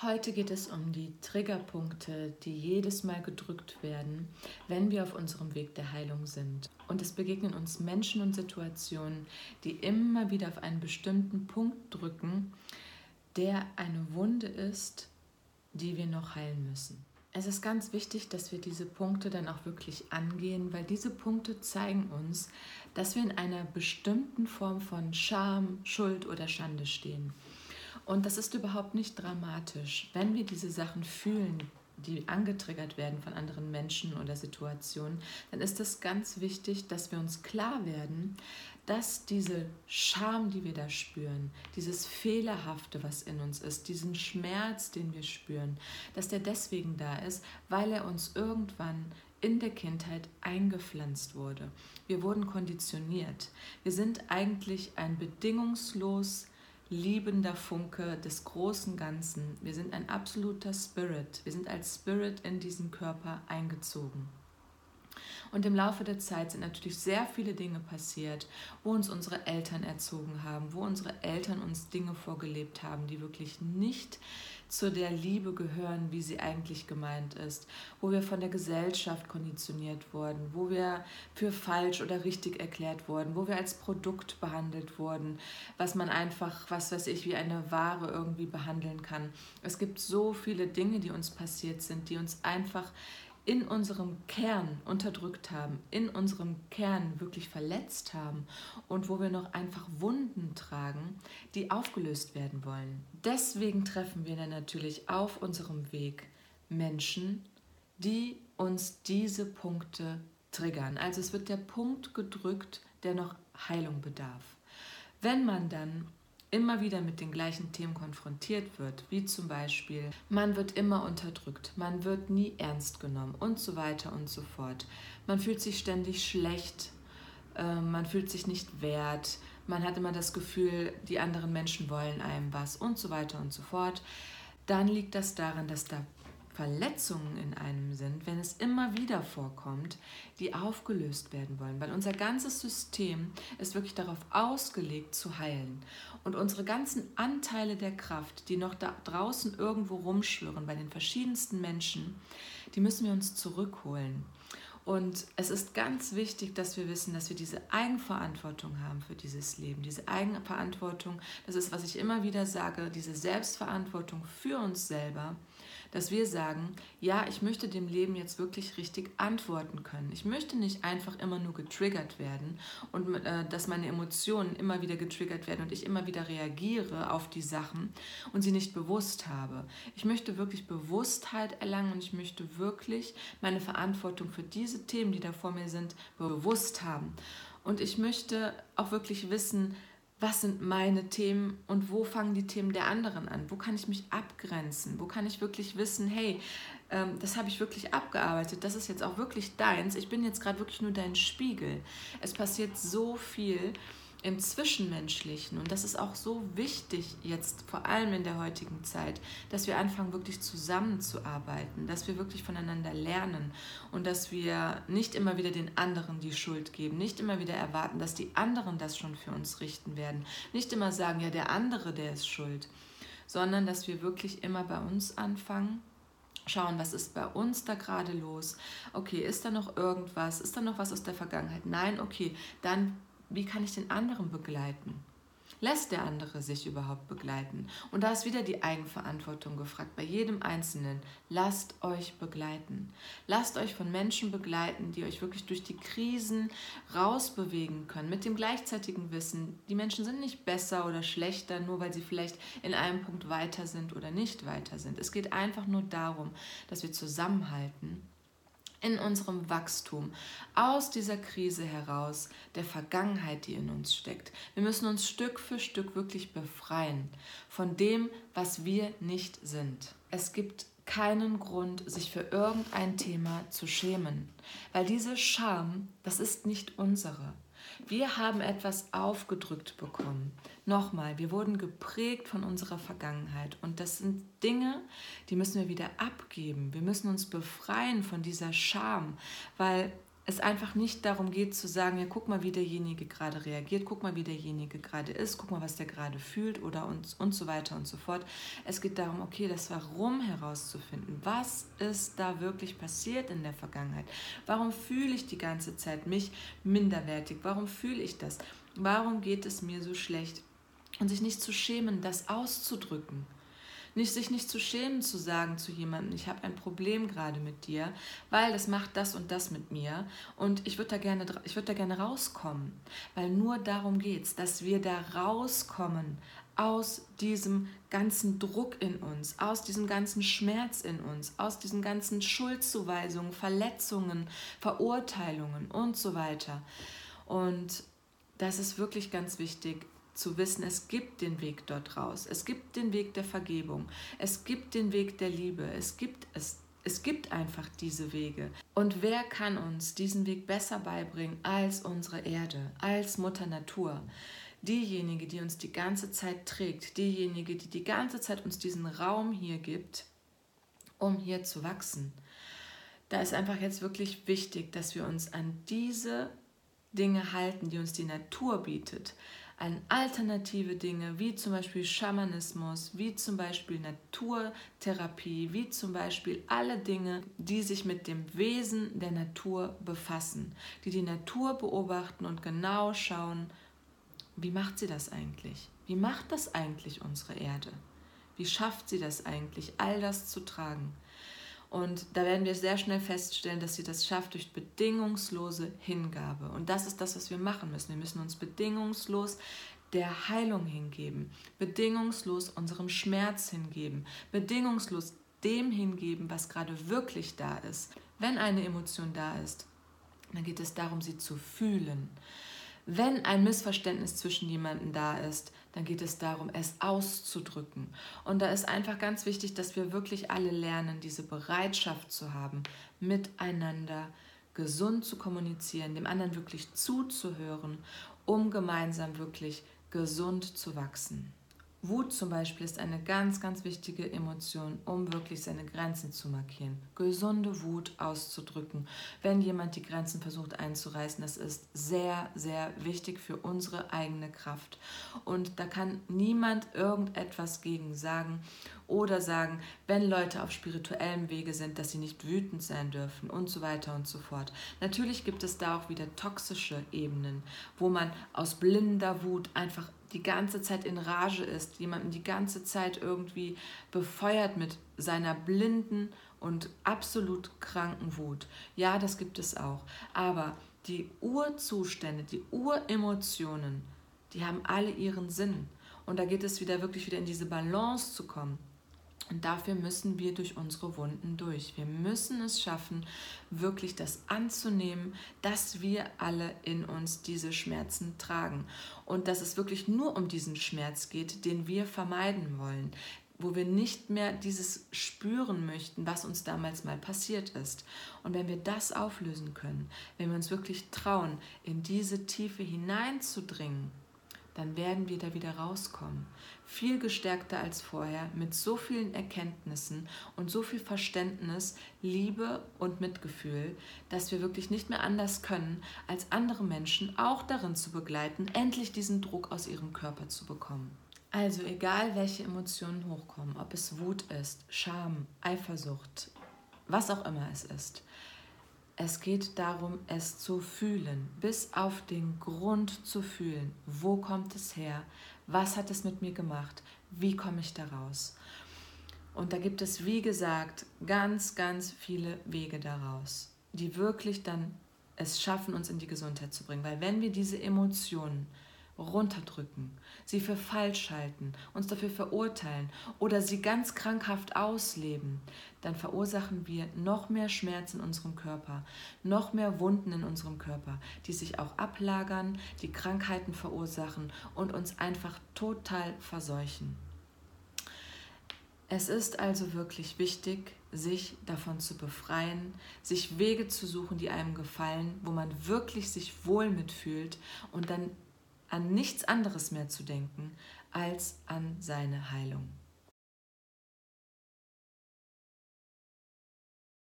Heute geht es um die Triggerpunkte, die jedes Mal gedrückt werden, wenn wir auf unserem Weg der Heilung sind. Und es begegnen uns Menschen und Situationen, die immer wieder auf einen bestimmten Punkt drücken, der eine Wunde ist, die wir noch heilen müssen. Es ist ganz wichtig, dass wir diese Punkte dann auch wirklich angehen, weil diese Punkte zeigen uns, dass wir in einer bestimmten Form von Scham, Schuld oder Schande stehen. Und das ist überhaupt nicht dramatisch. Wenn wir diese Sachen fühlen, die angetriggert werden von anderen Menschen oder Situationen, dann ist es ganz wichtig, dass wir uns klar werden, dass diese Scham, die wir da spüren, dieses Fehlerhafte, was in uns ist, diesen Schmerz, den wir spüren, dass der deswegen da ist, weil er uns irgendwann in der Kindheit eingepflanzt wurde. Wir wurden konditioniert. Wir sind eigentlich ein bedingungslos liebender Funke des großen Ganzen. Wir sind ein absoluter Spirit. Wir sind als Spirit in diesen Körper eingezogen. Und im Laufe der Zeit sind natürlich sehr viele Dinge passiert, wo uns unsere Eltern erzogen haben, wo unsere Eltern uns Dinge vorgelebt haben, die wirklich nicht zu der Liebe gehören, wie sie eigentlich gemeint ist, wo wir von der Gesellschaft konditioniert wurden, wo wir für falsch oder richtig erklärt wurden, wo wir als Produkt behandelt wurden, was man einfach, was weiß ich, wie eine Ware irgendwie behandeln kann. Es gibt so viele Dinge, die uns passiert sind, die uns einfach in unserem Kern unterdrückt haben, in unserem Kern wirklich verletzt haben und wo wir noch einfach Wunden tragen, die aufgelöst werden wollen. Deswegen treffen wir dann natürlich auf unserem Weg Menschen, die uns diese Punkte triggern. Also es wird der Punkt gedrückt, der noch Heilung bedarf. Wenn man dann immer wieder mit den gleichen Themen konfrontiert wird, wie zum Beispiel, man wird immer unterdrückt, man wird nie ernst genommen und so weiter und so fort. Man fühlt sich ständig schlecht, äh, man fühlt sich nicht wert, man hat immer das Gefühl, die anderen Menschen wollen einem was und so weiter und so fort. Dann liegt das daran, dass da Verletzungen in einem sind, wenn es immer wieder vorkommt, die aufgelöst werden wollen. Weil unser ganzes System ist wirklich darauf ausgelegt zu heilen. Und unsere ganzen Anteile der Kraft, die noch da draußen irgendwo rumschwirren bei den verschiedensten Menschen, die müssen wir uns zurückholen. Und es ist ganz wichtig, dass wir wissen, dass wir diese Eigenverantwortung haben für dieses Leben. Diese Eigenverantwortung, das ist, was ich immer wieder sage, diese Selbstverantwortung für uns selber, dass wir sagen, ja, ich möchte dem Leben jetzt wirklich richtig antworten können. Ich möchte nicht einfach immer nur getriggert werden und äh, dass meine Emotionen immer wieder getriggert werden und ich immer wieder reagiere auf die Sachen und sie nicht bewusst habe. Ich möchte wirklich Bewusstheit erlangen und ich möchte wirklich meine Verantwortung für diese diese Themen, die da vor mir sind, bewusst haben. Und ich möchte auch wirklich wissen, was sind meine Themen und wo fangen die Themen der anderen an? Wo kann ich mich abgrenzen? Wo kann ich wirklich wissen, hey, ähm, das habe ich wirklich abgearbeitet, das ist jetzt auch wirklich deins. Ich bin jetzt gerade wirklich nur dein Spiegel. Es passiert so viel im Zwischenmenschlichen. Und das ist auch so wichtig jetzt, vor allem in der heutigen Zeit, dass wir anfangen, wirklich zusammenzuarbeiten, dass wir wirklich voneinander lernen und dass wir nicht immer wieder den anderen die Schuld geben, nicht immer wieder erwarten, dass die anderen das schon für uns richten werden, nicht immer sagen, ja, der andere, der ist schuld, sondern dass wir wirklich immer bei uns anfangen schauen, was ist bei uns da gerade los. Okay, ist da noch irgendwas? Ist da noch was aus der Vergangenheit? Nein, okay, dann wie kann ich den anderen begleiten? Lässt der andere sich überhaupt begleiten? Und da ist wieder die Eigenverantwortung gefragt. Bei jedem Einzelnen, lasst euch begleiten. Lasst euch von Menschen begleiten, die euch wirklich durch die Krisen rausbewegen können. Mit dem gleichzeitigen Wissen, die Menschen sind nicht besser oder schlechter, nur weil sie vielleicht in einem Punkt weiter sind oder nicht weiter sind. Es geht einfach nur darum, dass wir zusammenhalten in unserem Wachstum aus dieser Krise heraus, der Vergangenheit, die in uns steckt. Wir müssen uns Stück für Stück wirklich befreien von dem, was wir nicht sind. Es gibt keinen Grund, sich für irgendein Thema zu schämen, weil diese Scham, das ist nicht unsere. Wir haben etwas aufgedrückt bekommen. Nochmal, wir wurden geprägt von unserer Vergangenheit und das sind Dinge, die müssen wir wieder abgeben. Wir müssen uns befreien von dieser Scham, weil es einfach nicht darum geht zu sagen, ja, guck mal, wie derjenige gerade reagiert, guck mal, wie derjenige gerade ist, guck mal, was der gerade fühlt oder und, und so weiter und so fort. Es geht darum, okay, das Warum herauszufinden. Was ist da wirklich passiert in der Vergangenheit? Warum fühle ich die ganze Zeit mich minderwertig? Warum fühle ich das? Warum geht es mir so schlecht? Und sich nicht zu schämen, das auszudrücken. Nicht, sich nicht zu schämen, zu sagen zu jemandem, ich habe ein Problem gerade mit dir, weil das macht das und das mit mir und ich würde da, gerne, würd da gerne rauskommen. Weil nur darum geht es, dass wir da rauskommen aus diesem ganzen Druck in uns, aus diesem ganzen Schmerz in uns, aus diesen ganzen Schuldzuweisungen, Verletzungen, Verurteilungen und so weiter. Und das ist wirklich ganz wichtig, zu wissen, es gibt den Weg dort raus. Es gibt den Weg der Vergebung. Es gibt den Weg der Liebe. Es gibt es. Es gibt einfach diese Wege. Und wer kann uns diesen Weg besser beibringen als unsere Erde, als Mutter Natur? Diejenige, die uns die ganze Zeit trägt, diejenige, die die ganze Zeit uns diesen Raum hier gibt, um hier zu wachsen. Da ist einfach jetzt wirklich wichtig, dass wir uns an diese Dinge halten, die uns die Natur bietet an alternative Dinge, wie zum Beispiel Schamanismus, wie zum Beispiel Naturtherapie, wie zum Beispiel alle Dinge, die sich mit dem Wesen der Natur befassen, die die Natur beobachten und genau schauen, wie macht sie das eigentlich? Wie macht das eigentlich unsere Erde? Wie schafft sie das eigentlich, all das zu tragen? Und da werden wir sehr schnell feststellen, dass sie das schafft durch bedingungslose Hingabe. Und das ist das, was wir machen müssen. Wir müssen uns bedingungslos der Heilung hingeben, bedingungslos unserem Schmerz hingeben, bedingungslos dem hingeben, was gerade wirklich da ist. Wenn eine Emotion da ist, dann geht es darum, sie zu fühlen. Wenn ein Missverständnis zwischen jemandem da ist, dann geht es darum, es auszudrücken. Und da ist einfach ganz wichtig, dass wir wirklich alle lernen, diese Bereitschaft zu haben, miteinander gesund zu kommunizieren, dem anderen wirklich zuzuhören, um gemeinsam wirklich gesund zu wachsen. Wut zum Beispiel ist eine ganz, ganz wichtige Emotion, um wirklich seine Grenzen zu markieren. Gesunde Wut auszudrücken, wenn jemand die Grenzen versucht einzureißen, das ist sehr, sehr wichtig für unsere eigene Kraft. Und da kann niemand irgendetwas gegen sagen oder sagen, wenn Leute auf spirituellem Wege sind, dass sie nicht wütend sein dürfen und so weiter und so fort. Natürlich gibt es da auch wieder toxische Ebenen, wo man aus blinder Wut einfach die ganze Zeit in Rage ist, jemanden die ganze Zeit irgendwie befeuert mit seiner blinden und absolut kranken Wut. Ja, das gibt es auch. Aber die Urzustände, die Uremotionen, die haben alle ihren Sinn. Und da geht es wieder wirklich wieder in diese Balance zu kommen. Und dafür müssen wir durch unsere Wunden durch. Wir müssen es schaffen, wirklich das anzunehmen, dass wir alle in uns diese Schmerzen tragen. Und dass es wirklich nur um diesen Schmerz geht, den wir vermeiden wollen wo wir nicht mehr dieses spüren möchten, was uns damals mal passiert ist. Und wenn wir das auflösen können, wenn wir uns wirklich trauen, in diese Tiefe hineinzudringen, dann werden wir da wieder rauskommen. Viel gestärkter als vorher, mit so vielen Erkenntnissen und so viel Verständnis, Liebe und Mitgefühl, dass wir wirklich nicht mehr anders können, als andere Menschen auch darin zu begleiten, endlich diesen Druck aus ihrem Körper zu bekommen. Also egal, welche Emotionen hochkommen, ob es Wut ist, Scham, Eifersucht, was auch immer es ist, es geht darum, es zu fühlen, bis auf den Grund zu fühlen. Wo kommt es her? Was hat es mit mir gemacht? Wie komme ich da raus? Und da gibt es, wie gesagt, ganz, ganz viele Wege daraus, die wirklich dann es schaffen, uns in die Gesundheit zu bringen. Weil wenn wir diese Emotionen runterdrücken, sie für falsch halten, uns dafür verurteilen oder sie ganz krankhaft ausleben, dann verursachen wir noch mehr Schmerz in unserem Körper, noch mehr Wunden in unserem Körper, die sich auch ablagern, die Krankheiten verursachen und uns einfach total verseuchen. Es ist also wirklich wichtig, sich davon zu befreien, sich Wege zu suchen, die einem gefallen, wo man wirklich sich wohl mitfühlt und dann an nichts anderes mehr zu denken als an seine Heilung.